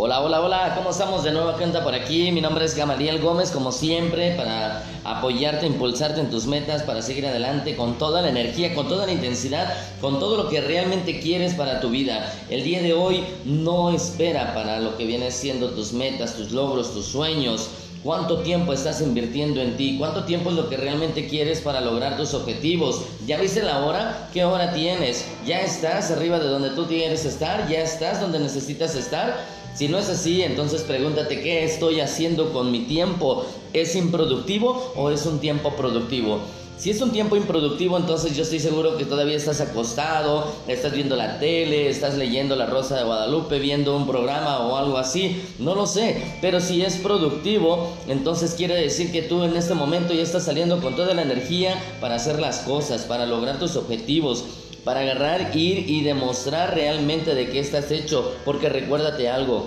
Hola, hola, hola, ¿cómo estamos de nuevo cuenta por aquí? Mi nombre es Gamaliel Gómez, como siempre, para apoyarte, impulsarte en tus metas, para seguir adelante con toda la energía, con toda la intensidad, con todo lo que realmente quieres para tu vida. El día de hoy no espera para lo que viene siendo tus metas, tus logros, tus sueños. ¿Cuánto tiempo estás invirtiendo en ti? ¿Cuánto tiempo es lo que realmente quieres para lograr tus objetivos? ¿Ya viste la hora? ¿Qué hora tienes? ¿Ya estás arriba de donde tú quieres estar? ¿Ya estás donde necesitas estar? Si no es así, entonces pregúntate qué estoy haciendo con mi tiempo. ¿Es improductivo o es un tiempo productivo? Si es un tiempo improductivo, entonces yo estoy seguro que todavía estás acostado, estás viendo la tele, estás leyendo La Rosa de Guadalupe, viendo un programa o algo así, no lo sé. Pero si es productivo, entonces quiere decir que tú en este momento ya estás saliendo con toda la energía para hacer las cosas, para lograr tus objetivos para agarrar, ir y demostrar realmente de qué estás hecho, porque recuérdate algo,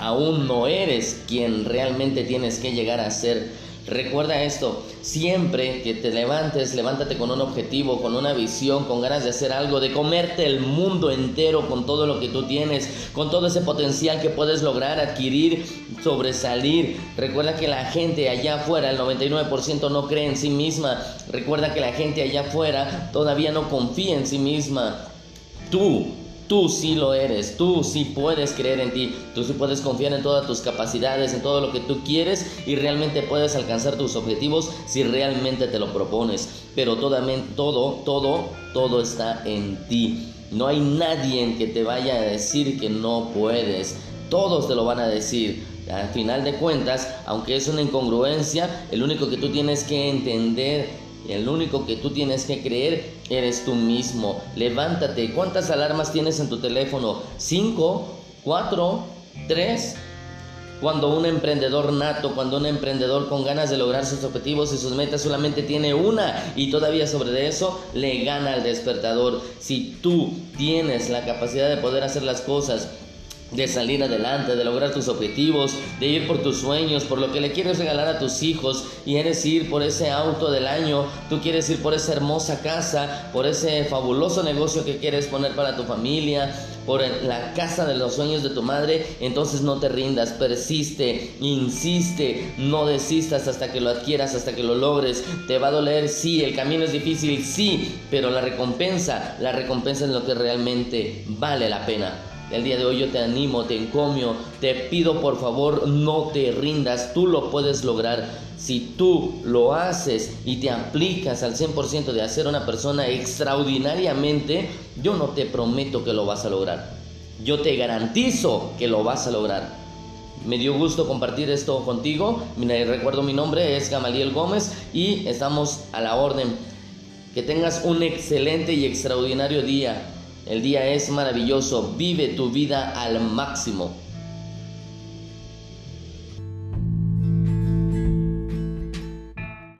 aún no eres quien realmente tienes que llegar a ser Recuerda esto, siempre que te levantes, levántate con un objetivo, con una visión, con ganas de hacer algo, de comerte el mundo entero con todo lo que tú tienes, con todo ese potencial que puedes lograr, adquirir, sobresalir. Recuerda que la gente allá afuera, el 99% no cree en sí misma. Recuerda que la gente allá afuera todavía no confía en sí misma. Tú Tú sí lo eres, tú sí puedes creer en ti, tú sí puedes confiar en todas tus capacidades, en todo lo que tú quieres y realmente puedes alcanzar tus objetivos si realmente te lo propones. Pero todo, todo, todo, todo está en ti. No hay nadie que te vaya a decir que no puedes. Todos te lo van a decir. Al final de cuentas, aunque es una incongruencia, el único que tú tienes que entender el único que tú tienes que creer eres tú mismo. Levántate. ¿Cuántas alarmas tienes en tu teléfono? ¿Cinco? ¿Cuatro? ¿Tres? Cuando un emprendedor nato, cuando un emprendedor con ganas de lograr sus objetivos y sus metas solamente tiene una y todavía sobre eso le gana al despertador. Si tú tienes la capacidad de poder hacer las cosas de salir adelante, de lograr tus objetivos, de ir por tus sueños, por lo que le quieres regalar a tus hijos, y eres ir por ese auto del año, tú quieres ir por esa hermosa casa, por ese fabuloso negocio que quieres poner para tu familia, por la casa de los sueños de tu madre, entonces no te rindas, persiste, insiste, no desistas hasta que lo adquieras, hasta que lo logres. Te va a doler, sí, el camino es difícil, sí, pero la recompensa, la recompensa es lo que realmente vale la pena. El día de hoy yo te animo, te encomio, te pido por favor no te rindas, tú lo puedes lograr. Si tú lo haces y te aplicas al 100% de hacer una persona extraordinariamente, yo no te prometo que lo vas a lograr. Yo te garantizo que lo vas a lograr. Me dio gusto compartir esto contigo. Recuerdo mi nombre es Gamaliel Gómez y estamos a la orden. Que tengas un excelente y extraordinario día. El día es maravilloso, vive tu vida al máximo.